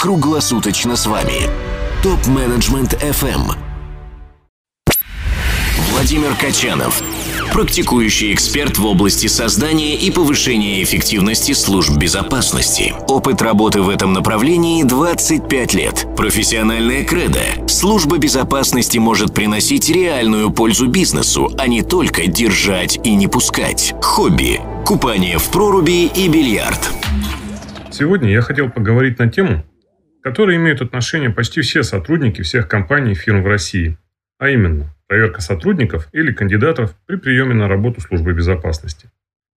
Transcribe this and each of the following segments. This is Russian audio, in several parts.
круглосуточно с вами. Топ-менеджмент FM. Владимир Качанов. Практикующий эксперт в области создания и повышения эффективности служб безопасности. Опыт работы в этом направлении 25 лет. Профессиональная кредо. Служба безопасности может приносить реальную пользу бизнесу, а не только держать и не пускать. Хобби. Купание в проруби и бильярд. Сегодня я хотел поговорить на тему, которой имеют отношение почти все сотрудники всех компаний и фирм в России, а именно проверка сотрудников или кандидатов при приеме на работу службы безопасности.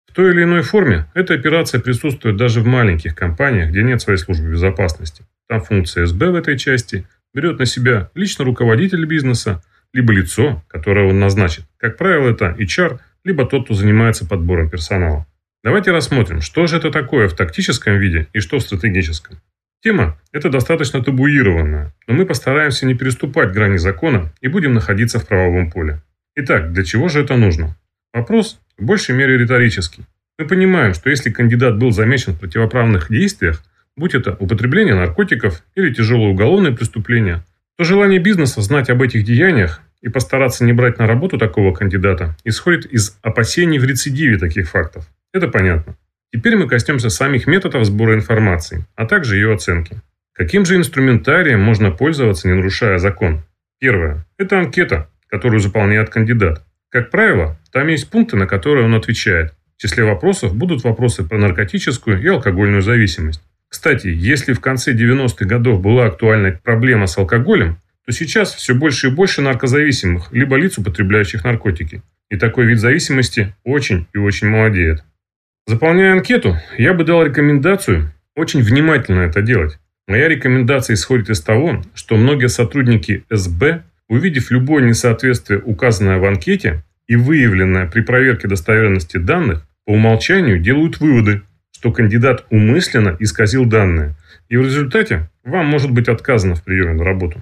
В той или иной форме эта операция присутствует даже в маленьких компаниях, где нет своей службы безопасности. Там функция СБ в этой части берет на себя лично руководитель бизнеса, либо лицо, которое он назначит. Как правило, это HR, либо тот, кто занимается подбором персонала. Давайте рассмотрим, что же это такое в тактическом виде и что в стратегическом. Тема эта достаточно табуированная, но мы постараемся не переступать грани закона и будем находиться в правовом поле. Итак, для чего же это нужно? Вопрос в большей мере риторический. Мы понимаем, что если кандидат был замечен в противоправных действиях, будь это употребление наркотиков или тяжелое уголовное преступление, то желание бизнеса знать об этих деяниях и постараться не брать на работу такого кандидата исходит из опасений в рецидиве таких фактов. Это понятно. Теперь мы коснемся самих методов сбора информации, а также ее оценки. Каким же инструментарием можно пользоваться, не нарушая закон? Первое. Это анкета, которую заполняет кандидат. Как правило, там есть пункты, на которые он отвечает. В числе вопросов будут вопросы про наркотическую и алкогольную зависимость. Кстати, если в конце 90-х годов была актуальна проблема с алкоголем, то сейчас все больше и больше наркозависимых, либо лиц, употребляющих наркотики. И такой вид зависимости очень и очень молодеет. Заполняя анкету, я бы дал рекомендацию очень внимательно это делать. Моя рекомендация исходит из того, что многие сотрудники СБ, увидев любое несоответствие, указанное в анкете, и выявленное при проверке достоверности данных, по умолчанию делают выводы, что кандидат умышленно исказил данные, и в результате вам может быть отказано в приеме на работу.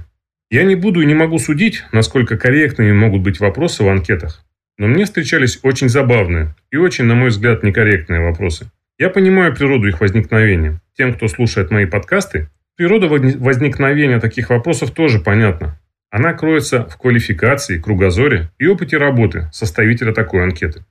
Я не буду и не могу судить, насколько корректными могут быть вопросы в анкетах. Но мне встречались очень забавные и очень, на мой взгляд, некорректные вопросы. Я понимаю природу их возникновения. Тем, кто слушает мои подкасты, природа возникновения таких вопросов тоже понятна. Она кроется в квалификации, кругозоре и опыте работы составителя такой анкеты.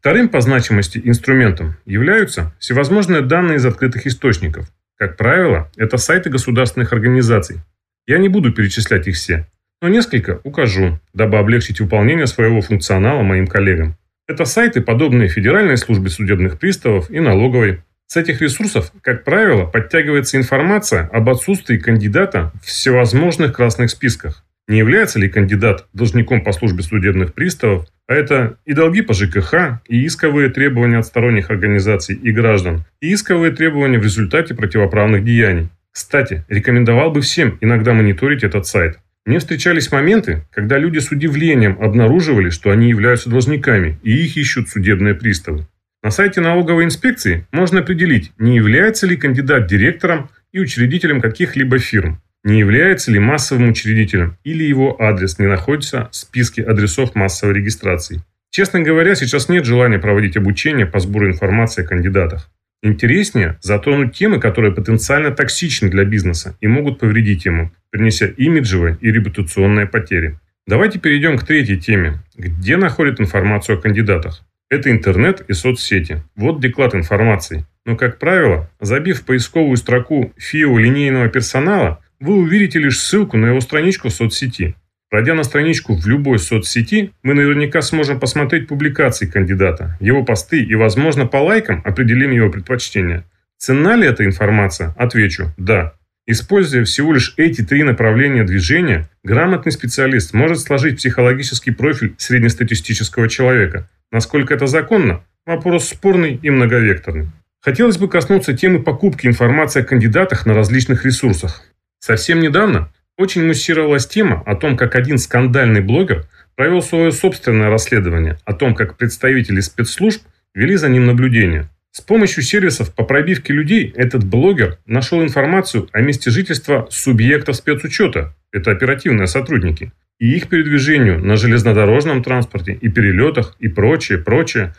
Вторым по значимости инструментом являются всевозможные данные из открытых источников. Как правило, это сайты государственных организаций. Я не буду перечислять их все, но несколько укажу, дабы облегчить выполнение своего функционала моим коллегам. Это сайты, подобные Федеральной службе судебных приставов и налоговой. С этих ресурсов, как правило, подтягивается информация об отсутствии кандидата в всевозможных красных списках. Не является ли кандидат должником по службе судебных приставов, а это и долги по ЖКХ, и исковые требования от сторонних организаций и граждан, и исковые требования в результате противоправных деяний. Кстати, рекомендовал бы всем иногда мониторить этот сайт. Мне встречались моменты, когда люди с удивлением обнаруживали, что они являются должниками, и их ищут судебные приставы. На сайте налоговой инспекции можно определить, не является ли кандидат директором и учредителем каких-либо фирм, не является ли массовым учредителем или его адрес не находится в списке адресов массовой регистрации. Честно говоря, сейчас нет желания проводить обучение по сбору информации о кандидатах. Интереснее затронуть темы, которые потенциально токсичны для бизнеса и могут повредить ему, принеся имиджевые и репутационные потери. Давайте перейдем к третьей теме. Где находят информацию о кандидатах? Это интернет и соцсети. Вот деклад информации. Но, как правило, забив поисковую строку ФИО линейного персонала, вы увидите лишь ссылку на его страничку в соцсети. Пройдя на страничку в любой соцсети, мы наверняка сможем посмотреть публикации кандидата, его посты и, возможно, по лайкам определим его предпочтения. Ценна ли эта информация? Отвечу – да. Используя всего лишь эти три направления движения, грамотный специалист может сложить психологический профиль среднестатистического человека. Насколько это законно? Вопрос спорный и многовекторный. Хотелось бы коснуться темы покупки информации о кандидатах на различных ресурсах. Совсем недавно очень муссировалась тема о том, как один скандальный блогер провел свое собственное расследование о том, как представители спецслужб вели за ним наблюдение. С помощью сервисов по пробивке людей этот блогер нашел информацию о месте жительства субъектов спецучета, это оперативные сотрудники, и их передвижению на железнодорожном транспорте и перелетах и прочее, прочее.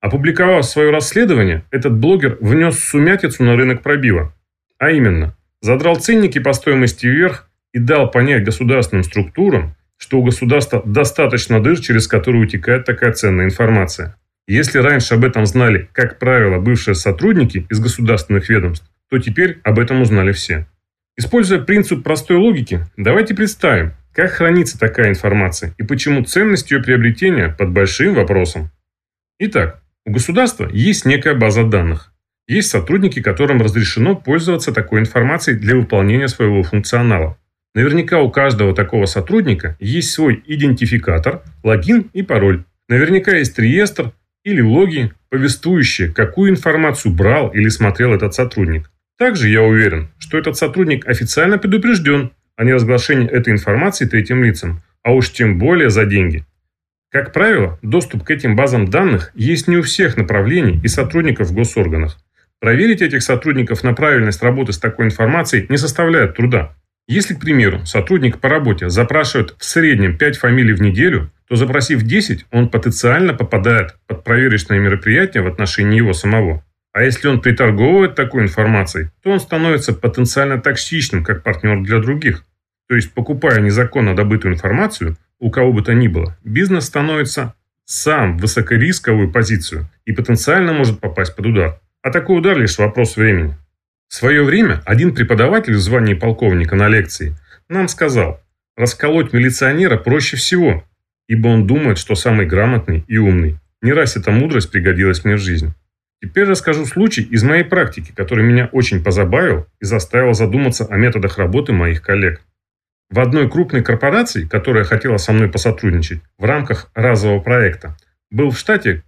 Опубликовав свое расследование, этот блогер внес сумятицу на рынок пробива. А именно, задрал ценники по стоимости вверх и дал понять государственным структурам, что у государства достаточно дыр, через которые утекает такая ценная информация. Если раньше об этом знали, как правило, бывшие сотрудники из государственных ведомств, то теперь об этом узнали все. Используя принцип простой логики, давайте представим, как хранится такая информация и почему ценность ее приобретения под большим вопросом. Итак, у государства есть некая база данных. Есть сотрудники, которым разрешено пользоваться такой информацией для выполнения своего функционала. Наверняка у каждого такого сотрудника есть свой идентификатор, логин и пароль. Наверняка есть реестр или логи, повествующие, какую информацию брал или смотрел этот сотрудник. Также я уверен, что этот сотрудник официально предупрежден о неразглашении этой информации третьим лицам, а уж тем более за деньги. Как правило, доступ к этим базам данных есть не у всех направлений и сотрудников в госорганах. Проверить этих сотрудников на правильность работы с такой информацией не составляет труда. Если, к примеру, сотрудник по работе запрашивает в среднем 5 фамилий в неделю, то запросив 10, он потенциально попадает под проверочное мероприятие в отношении его самого. А если он приторговывает такой информацией, то он становится потенциально токсичным как партнер для других. То есть, покупая незаконно добытую информацию, у кого бы то ни было, бизнес становится сам в высокорисковую позицию и потенциально может попасть под удар. А такой удар лишь вопрос времени. В свое время один преподаватель в звании полковника на лекции нам сказал, расколоть милиционера проще всего, ибо он думает, что самый грамотный и умный. Не раз эта мудрость пригодилась мне в жизни. Теперь расскажу случай из моей практики, который меня очень позабавил и заставил задуматься о методах работы моих коллег. В одной крупной корпорации, которая хотела со мной посотрудничать в рамках разового проекта, был в штате,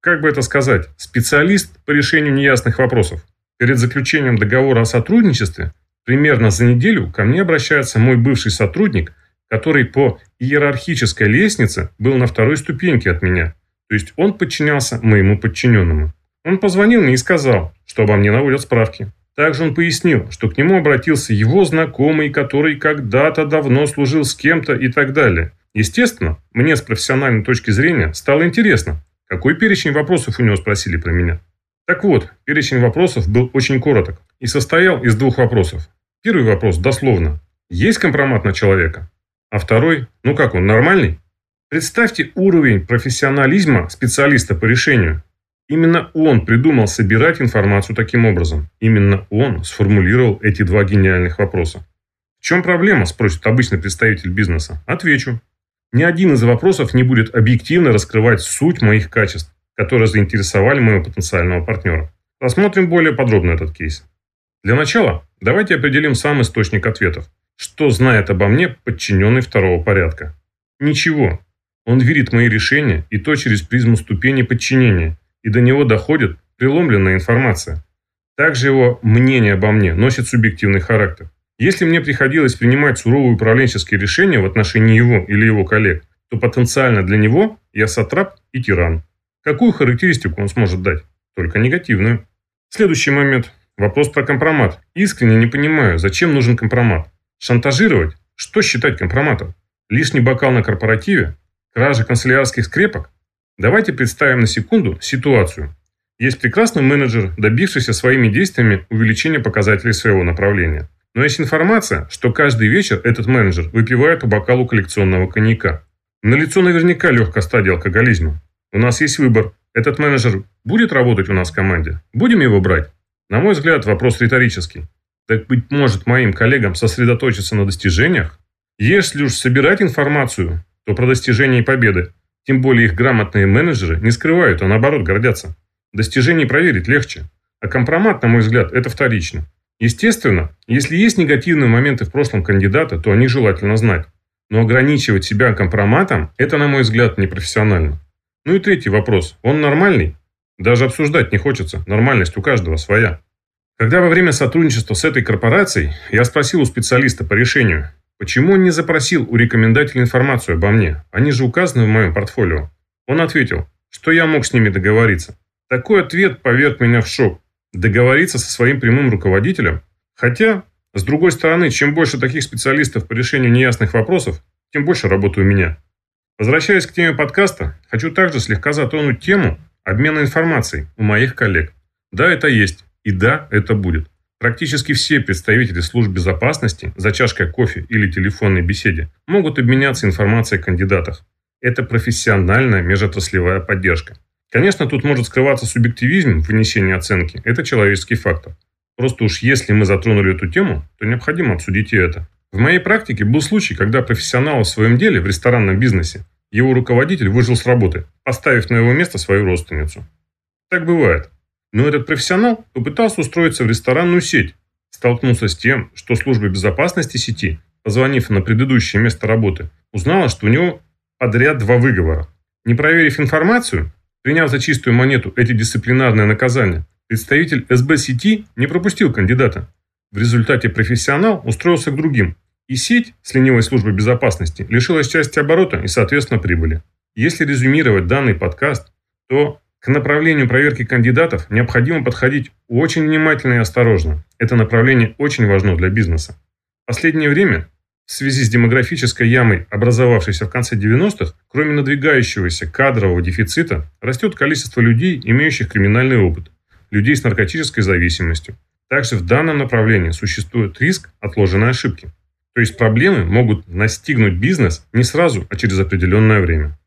как бы это сказать, специалист по решению неясных вопросов. Перед заключением договора о сотрудничестве примерно за неделю ко мне обращается мой бывший сотрудник, который по иерархической лестнице был на второй ступеньке от меня. То есть он подчинялся моему подчиненному. Он позвонил мне и сказал, что обо мне наводят справки. Также он пояснил, что к нему обратился его знакомый, который когда-то давно служил с кем-то и так далее. Естественно, мне с профессиональной точки зрения стало интересно, какой перечень вопросов у него спросили про меня. Так вот, перечень вопросов был очень короток и состоял из двух вопросов. Первый вопрос дословно. Есть компромат на человека? А второй, ну как он, нормальный? Представьте уровень профессионализма специалиста по решению. Именно он придумал собирать информацию таким образом. Именно он сформулировал эти два гениальных вопроса. В чем проблема, спросит обычный представитель бизнеса? Отвечу. Ни один из вопросов не будет объективно раскрывать суть моих качеств, которые заинтересовали моего потенциального партнера. Рассмотрим более подробно этот кейс. Для начала давайте определим сам источник ответов. Что знает обо мне подчиненный второго порядка? Ничего. Он верит мои решения и то через призму ступени подчинения – и до него доходит преломленная информация. Также его мнение обо мне носит субъективный характер. Если мне приходилось принимать суровые управленческие решения в отношении его или его коллег, то потенциально для него я сатрап и тиран. Какую характеристику он сможет дать? Только негативную. Следующий момент. Вопрос про компромат. Искренне не понимаю, зачем нужен компромат. Шантажировать? Что считать компроматом? Лишний бокал на корпоративе? Кража канцелярских скрепок? Давайте представим на секунду ситуацию. Есть прекрасный менеджер, добившийся своими действиями увеличения показателей своего направления. Но есть информация, что каждый вечер этот менеджер выпивает по бокалу коллекционного коньяка. Налицо наверняка легкая стадия алкоголизма. У нас есть выбор. Этот менеджер будет работать у нас в команде? Будем его брать? На мой взгляд, вопрос риторический. Так быть может моим коллегам сосредоточиться на достижениях? Если уж собирать информацию, то про достижения и победы. Тем более их грамотные менеджеры не скрывают, а наоборот гордятся. Достижений проверить легче. А компромат, на мой взгляд, это вторично. Естественно, если есть негативные моменты в прошлом кандидата, то они желательно знать. Но ограничивать себя компроматом – это, на мой взгляд, непрофессионально. Ну и третий вопрос. Он нормальный? Даже обсуждать не хочется. Нормальность у каждого своя. Когда во время сотрудничества с этой корпорацией я спросил у специалиста по решению, Почему он не запросил у рекомендателей информацию обо мне? Они же указаны в моем портфолио. Он ответил, что я мог с ними договориться. Такой ответ поверг меня в шок. Договориться со своим прямым руководителем? Хотя, с другой стороны, чем больше таких специалистов по решению неясных вопросов, тем больше работы у меня. Возвращаясь к теме подкаста, хочу также слегка затронуть тему обмена информацией у моих коллег. Да, это есть. И да, это будет. Практически все представители служб безопасности за чашкой кофе или телефонной беседе могут обменяться информацией о кандидатах. Это профессиональная межотраслевая поддержка. Конечно, тут может скрываться субъективизм в вынесении оценки. Это человеческий фактор. Просто уж если мы затронули эту тему, то необходимо обсудить и это. В моей практике был случай, когда профессионал в своем деле в ресторанном бизнесе, его руководитель выжил с работы, поставив на его место свою родственницу. Так бывает. Но этот профессионал попытался устроиться в ресторанную сеть, столкнулся с тем, что служба безопасности сети, позвонив на предыдущее место работы, узнала, что у него подряд два выговора. Не проверив информацию, приняв за чистую монету эти дисциплинарные наказания, представитель СБ сети не пропустил кандидата. В результате профессионал устроился к другим, и сеть с ленивой службой безопасности лишилась части оборота и, соответственно, прибыли. Если резюмировать данный подкаст, то к направлению проверки кандидатов необходимо подходить очень внимательно и осторожно. Это направление очень важно для бизнеса. В последнее время, в связи с демографической ямой, образовавшейся в конце 90-х, кроме надвигающегося кадрового дефицита, растет количество людей, имеющих криминальный опыт, людей с наркотической зависимостью. Также в данном направлении существует риск отложенной ошибки. То есть проблемы могут настигнуть бизнес не сразу, а через определенное время.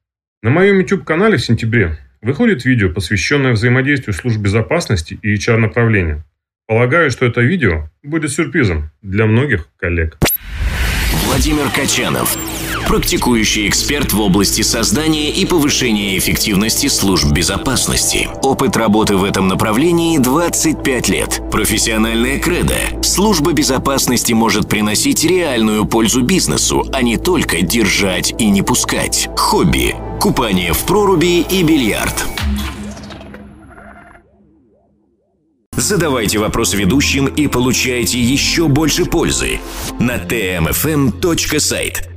На моем YouTube-канале в сентябре Выходит видео, посвященное взаимодействию служб безопасности и HR-направления. Полагаю, что это видео будет сюрпризом для многих коллег. Владимир Качанов. Практикующий эксперт в области создания и повышения эффективности служб безопасности. Опыт работы в этом направлении 25 лет. Профессиональная кредо. Служба безопасности может приносить реальную пользу бизнесу, а не только держать и не пускать. Хобби купание в проруби и бильярд. Задавайте вопросы ведущим и получайте еще больше пользы на tmfm.site.